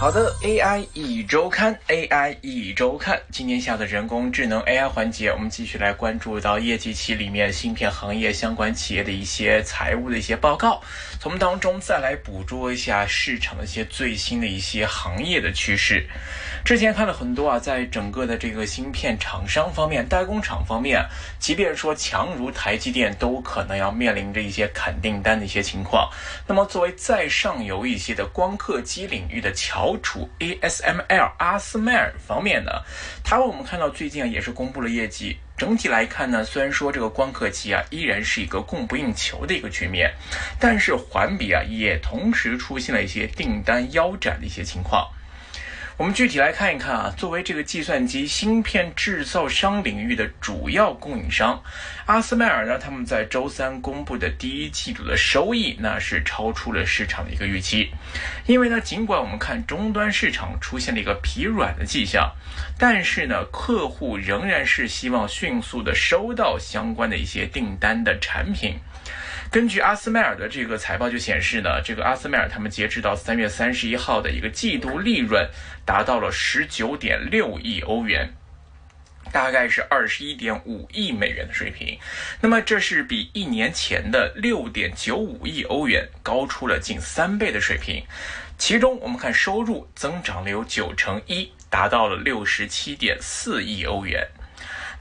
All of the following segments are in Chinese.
好的，AI 一周刊，AI 一周刊，今天下的人工智能 AI 环节，我们继续来关注到业绩期里面芯片行业相关企业的一些财务的一些报告，从当中再来捕捉一下市场的一些最新的一些行业的趋势。之前看了很多啊，在整个的这个芯片厂商方面、代工厂方面，即便说强如台积电，都可能要面临着一些砍订单的一些情况。那么，作为再上游一些的光刻机领域的翘楚 ASML 阿斯麦尔方面呢，它我们看到最近啊也是公布了业绩。整体来看呢，虽然说这个光刻机啊依然是一个供不应求的一个局面，但是环比啊也同时出现了一些订单腰斩的一些情况。我们具体来看一看啊，作为这个计算机芯片制造商领域的主要供应商，阿斯麦尔呢，他们在周三公布的第一季度的收益，那是超出了市场的一个预期。因为呢，尽管我们看终端市场出现了一个疲软的迹象，但是呢，客户仍然是希望迅速的收到相关的一些订单的产品。根据阿斯麦尔的这个财报就显示呢，这个阿斯麦尔他们截止到三月三十一号的一个季度利润达到了十九点六亿欧元，大概是二十一点五亿美元的水平。那么这是比一年前的六点九五亿欧元高出了近三倍的水平。其中我们看收入增长了有九成一，达到了六十七点四亿欧元。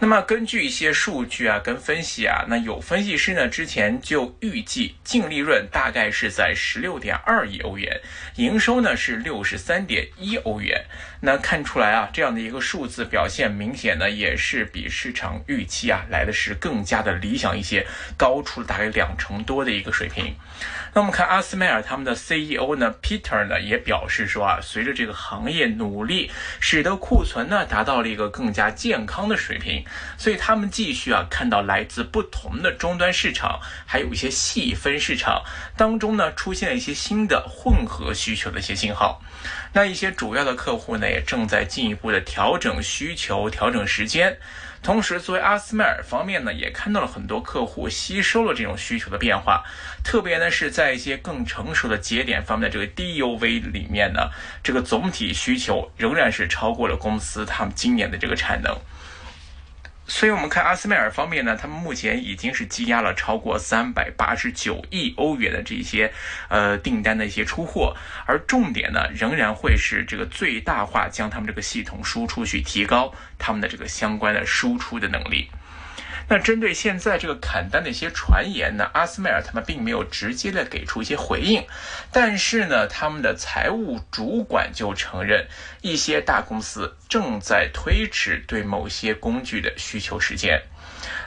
那么根据一些数据啊，跟分析啊，那有分析师呢之前就预计净利润大概是在十六点二亿欧元，营收呢是六十三点一欧元。那看出来啊，这样的一个数字表现明显呢，也是比市场预期啊来的是更加的理想一些，高出了大概两成多的一个水平。那我们看阿斯麦尔他们的 CEO 呢，Peter 呢也表示说啊，随着这个行业努力，使得库存呢达到了一个更加健康的水平，所以他们继续啊看到来自不同的终端市场，还有一些细分市场当中呢出现了一些新的混合需求的一些信号。那一些主要的客户呢，也正在进一步的调整需求、调整时间。同时，作为阿斯麦尔方面呢，也看到了很多客户吸收了这种需求的变化。特别呢，是在一些更成熟的节点方面的这个 DUV 里面呢，这个总体需求仍然是超过了公司他们今年的这个产能。所以，我们看阿斯麦尔方面呢，他们目前已经是积压了超过三百八十九亿欧元的这些呃订单的一些出货，而重点呢，仍然会是这个最大化将他们这个系统输出去，提高他们的这个相关的输出的能力。那针对现在这个砍单的一些传言呢，阿斯麦尔他们并没有直接的给出一些回应，但是呢，他们的财务主管就承认，一些大公司正在推迟对某些工具的需求时间。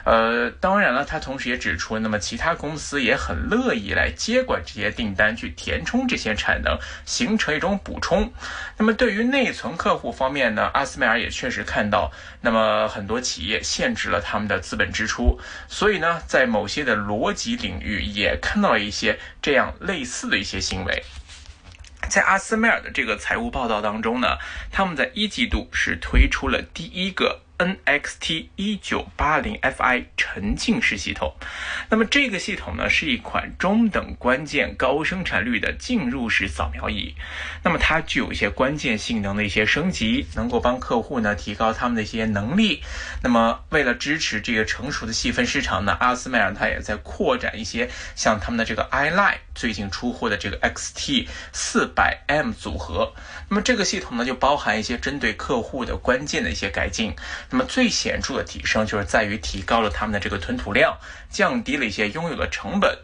呃，当然了，他同时也指出，那么其他公司也很乐意来接管这些订单，去填充这些产能，形成一种补充。那么对于内存客户方面呢，阿斯麦尔也确实看到，那么很多企业限制了他们的资本支出，所以呢，在某些的逻辑领域也看到了一些这样类似的一些行为。在阿斯麦尔的这个财务报道当中呢，他们在一季度是推出了第一个。NXT 一九八零 Fi 沉浸式系统，那么这个系统呢是一款中等关键高生产率的进入式扫描仪，那么它具有一些关键性能的一些升级，能够帮客户呢提高他们的一些能力。那么为了支持这个成熟的细分市场呢，阿斯麦尔它也在扩展一些像他们的这个 iLine 最近出货的这个 XT 四百 M 组合，那么这个系统呢就包含一些针对客户的关键的一些改进。那么最显著的提升就是在于提高了他们的这个吞吐量，降低了一些拥有的成本。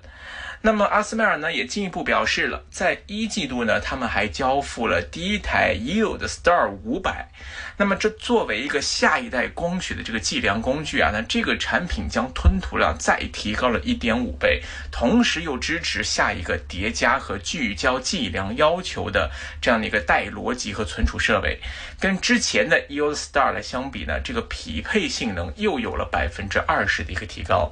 那么阿斯麦尔呢也进一步表示了，在一季度呢，他们还交付了第一台 Yield Star 五百。那么这作为一个下一代光学的这个计量工具啊，那这个产品将吞吐量再提高了一点五倍，同时又支持下一个叠加和聚焦计量要求的这样的一个带逻辑和存储设备，跟之前的 Yield Star 来相比呢，这个匹配性能又有了百分之二十的一个提高。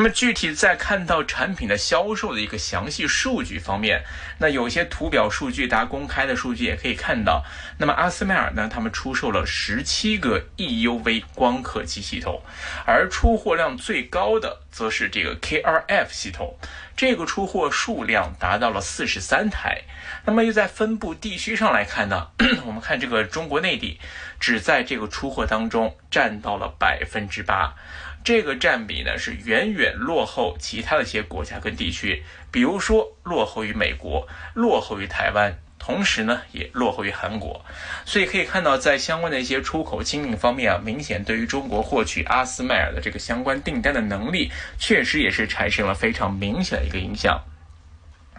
那么具体在看到产品的销售的一个详细数据方面，那有些图表数据，大家公开的数据也可以看到。那么阿斯麦尔呢，他们出售了十七个 EUV 光刻机系统，而出货量最高的则是这个 KrF 系统，这个出货数量达到了四十三台。那么又在分布地区上来看呢，我们看这个中国内地，只在这个出货当中占到了百分之八。这个占比呢是远远落后其他的一些国家跟地区，比如说落后于美国，落后于台湾，同时呢也落后于韩国。所以可以看到，在相关的一些出口经营方面啊，明显对于中国获取阿斯麦尔的这个相关订单的能力，确实也是产生了非常明显的一个影响。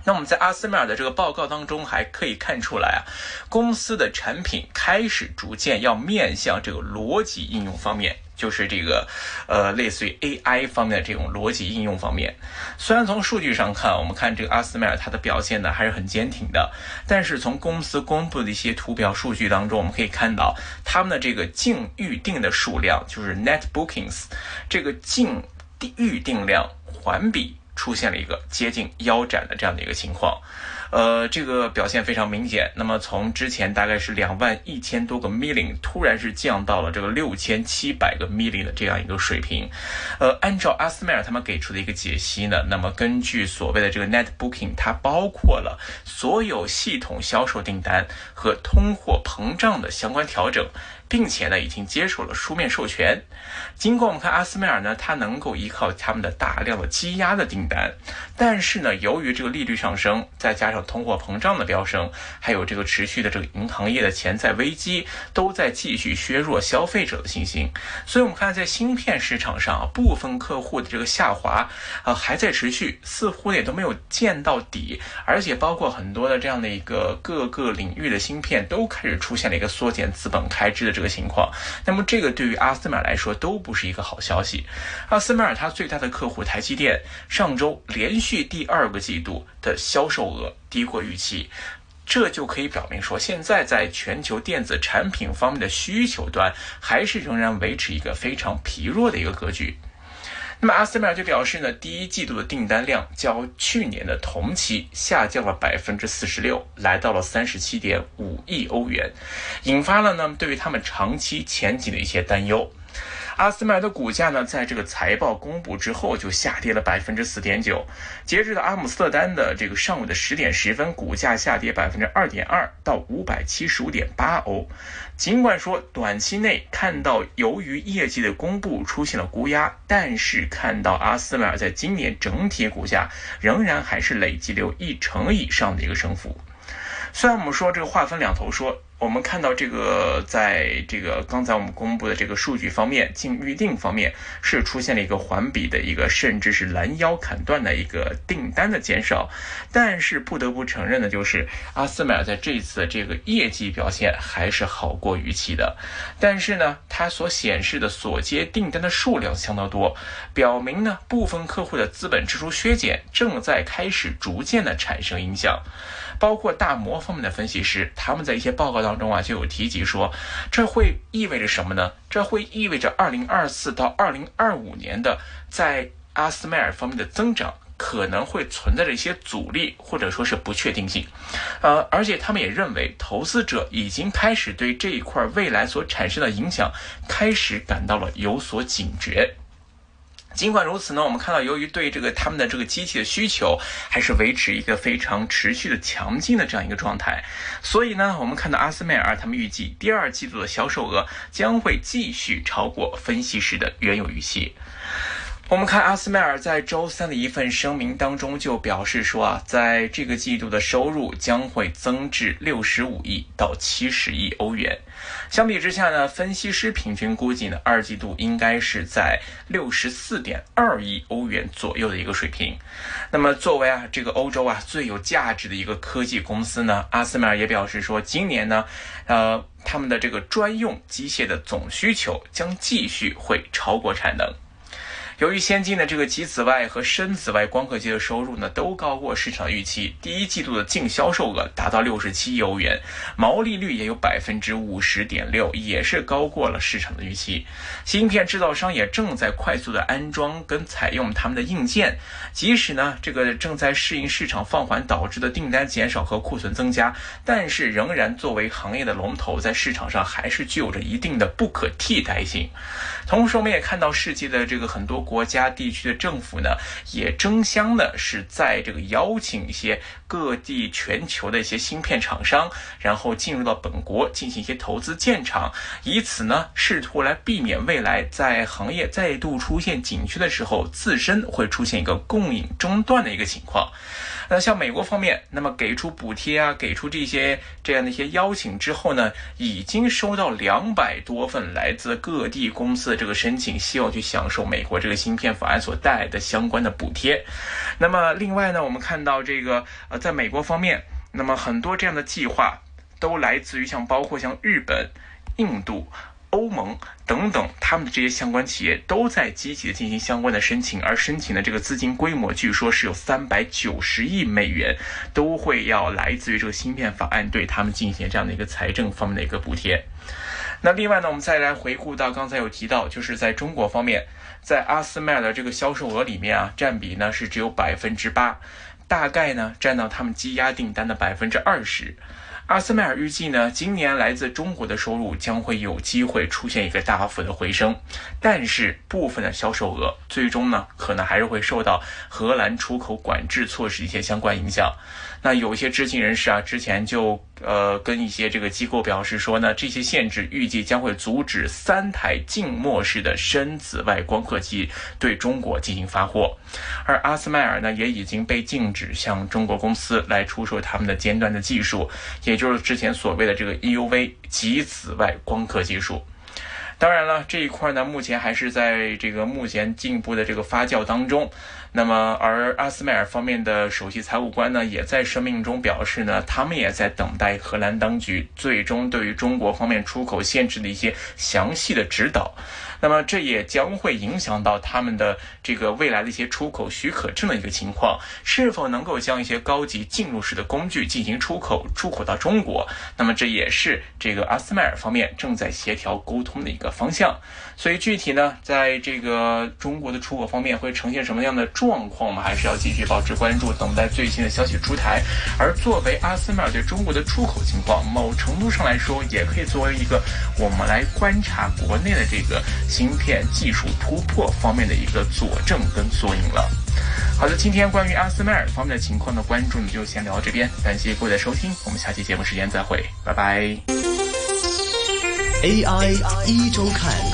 那我们在阿斯麦尔的这个报告当中还可以看出来啊，公司的产品开始逐渐要面向这个逻辑应用方面。就是这个，呃，类似于 AI 方面的这种逻辑应用方面。虽然从数据上看，我们看这个阿斯麦尔它的表现呢还是很坚挺的，但是从公司公布的一些图表数据当中，我们可以看到他们的这个净预定的数量，就是 Net Bookings，这个净预定量环比出现了一个接近腰斩的这样的一个情况。呃，这个表现非常明显。那么从之前大概是两万一千多个 million，突然是降到了这个六千七百个 million 的这样一个水平。呃，按照阿斯麦尔他们给出的一个解析呢，那么根据所谓的这个 net booking，它包括了所有系统销售订单和通货膨胀的相关调整。并且呢，已经接受了书面授权。尽管我们看阿斯麦尔呢，它能够依靠他们的大量的积压的订单，但是呢，由于这个利率上升，再加上通货膨胀的飙升，还有这个持续的这个银行业的潜在危机，都在继续削弱消费者的信心。所以，我们看在芯片市场上，部分客户的这个下滑啊还在持续，似乎也都没有见到底。而且，包括很多的这样的一个各个领域的芯片，都开始出现了一个缩减资本开支的这。这个情况，那么这个对于阿斯麦尔来说都不是一个好消息。阿斯麦尔它最大的客户台积电上周连续第二个季度的销售额低过预期，这就可以表明说，现在在全球电子产品方面的需求端还是仍然维持一个非常疲弱的一个格局。那么阿斯麦尔就表示呢，第一季度的订单量较去年的同期下降了百分之四十六，来到了三十七点五亿欧元，引发了呢对于他们长期前景的一些担忧。阿斯麦尔的股价呢，在这个财报公布之后就下跌了百分之四点九。截至到阿姆斯特丹的这个上午的十点十分，股价下跌百分之二点二到五百七十五点八欧。尽管说短期内看到由于业绩的公布出现了估压，但是看到阿斯麦尔在今年整体股价仍然还是累计留一成以上的一个升幅。虽然我们说这个话分两头说。我们看到这个，在这个刚才我们公布的这个数据方面，净预定方面是出现了一个环比的一个，甚至是拦腰砍断的一个订单的减少。但是不得不承认的就是，阿斯麦尔在这次的这个业绩表现还是好过预期的。但是呢，它所显示的所接订单的数量相当多，表明呢部分客户的资本支出削减正在开始逐渐的产生影响。包括大摩方面的分析师，他们在一些报告当当中啊，就有提及说，这会意味着什么呢？这会意味着二零二四到二零二五年的在阿斯麦尔方面的增长可能会存在着一些阻力，或者说是不确定性。呃，而且他们也认为，投资者已经开始对这一块未来所产生的影响开始感到了有所警觉。尽管如此呢，我们看到，由于对这个他们的这个机器的需求还是维持一个非常持续的强劲的这样一个状态，所以呢，我们看到阿斯麦尔他们预计第二季度的销售额将会继续超过分析师的原有预期。我们看阿斯麦尔在周三的一份声明当中就表示说啊，在这个季度的收入将会增至六十五亿到七十亿欧元。相比之下呢，分析师平均估计呢，二季度应该是在六十四点二亿欧元左右的一个水平。那么作为啊这个欧洲啊最有价值的一个科技公司呢，阿斯麦尔也表示说，今年呢，呃，他们的这个专用机械的总需求将继续会超过产能。由于先进的这个极紫外和深紫外光刻机的收入呢，都高过市场预期。第一季度的净销售额达到六十七亿欧元，毛利率也有百分之五十点六，也是高过了市场的预期。芯片制造商也正在快速的安装跟采用他们的硬件，即使呢这个正在适应市场放缓导致的订单减少和库存增加，但是仍然作为行业的龙头，在市场上还是具有着一定的不可替代性。同时，我们也看到世界的这个很多国家地区的政府呢，也争相呢是在这个邀请一些各地全球的一些芯片厂商，然后进入到本国进行一些投资建厂，以此呢试图来避免未来在行业再度出现紧缺的时候，自身会出现一个供应中断的一个情况。那像美国方面，那么给出补贴啊，给出这些这样的一些邀请之后呢，已经收到两百多份来自各地公司的这个申请，希望去享受美国这个芯片法案所带来的相关的补贴。那么另外呢，我们看到这个呃，在美国方面，那么很多这样的计划都来自于像包括像日本、印度。欧盟等等，他们的这些相关企业都在积极的进行相关的申请，而申请的这个资金规模，据说是有三百九十亿美元，都会要来自于这个芯片法案对他们进行这样的一个财政方面的一个补贴。那另外呢，我们再来回顾到刚才有提到，就是在中国方面，在阿斯麦的这个销售额里面啊，占比呢是只有百分之八，大概呢占到他们积压订单的百分之二十。阿斯麦尔预计呢，今年来自中国的收入将会有机会出现一个大幅的回升，但是部分的销售额最终呢，可能还是会受到荷兰出口管制措施一些相关影响。那有些知情人士啊，之前就呃跟一些这个机构表示说呢，这些限制预计将会阻止三台静默式的深紫外光刻机对中国进行发货，而阿斯麦尔呢也已经被禁止向中国公司来出售他们的尖端的技术，也就是之前所谓的这个 EUV 极紫外光刻技术。当然了，这一块呢，目前还是在这个目前进一步的这个发酵当中。那么，而阿斯麦尔方面的首席财务官呢，也在声明中表示呢，他们也在等待荷兰当局最终对于中国方面出口限制的一些详细的指导。那么，这也将会影响到他们的这个未来的一些出口许可证的一个情况，是否能够将一些高级进入式的工具进行出口出口到中国？那么，这也是这个阿斯麦尔方面正在协调沟通的一个方向。所以，具体呢，在这个中国的出口方面会呈现什么样的状况，我们还是要继续保持关注，等待最新的消息出台。而作为阿斯麦尔对中国的出口情况，某程度上来说，也可以作为一个我们来观察国内的这个。芯片技术突破方面的一个佐证跟缩影了。好的，今天关于阿斯麦尔方面的情况呢关注，呢，就先聊到这边。感谢各位的收听，我们下期节目时间再会，拜拜。AI 一周看。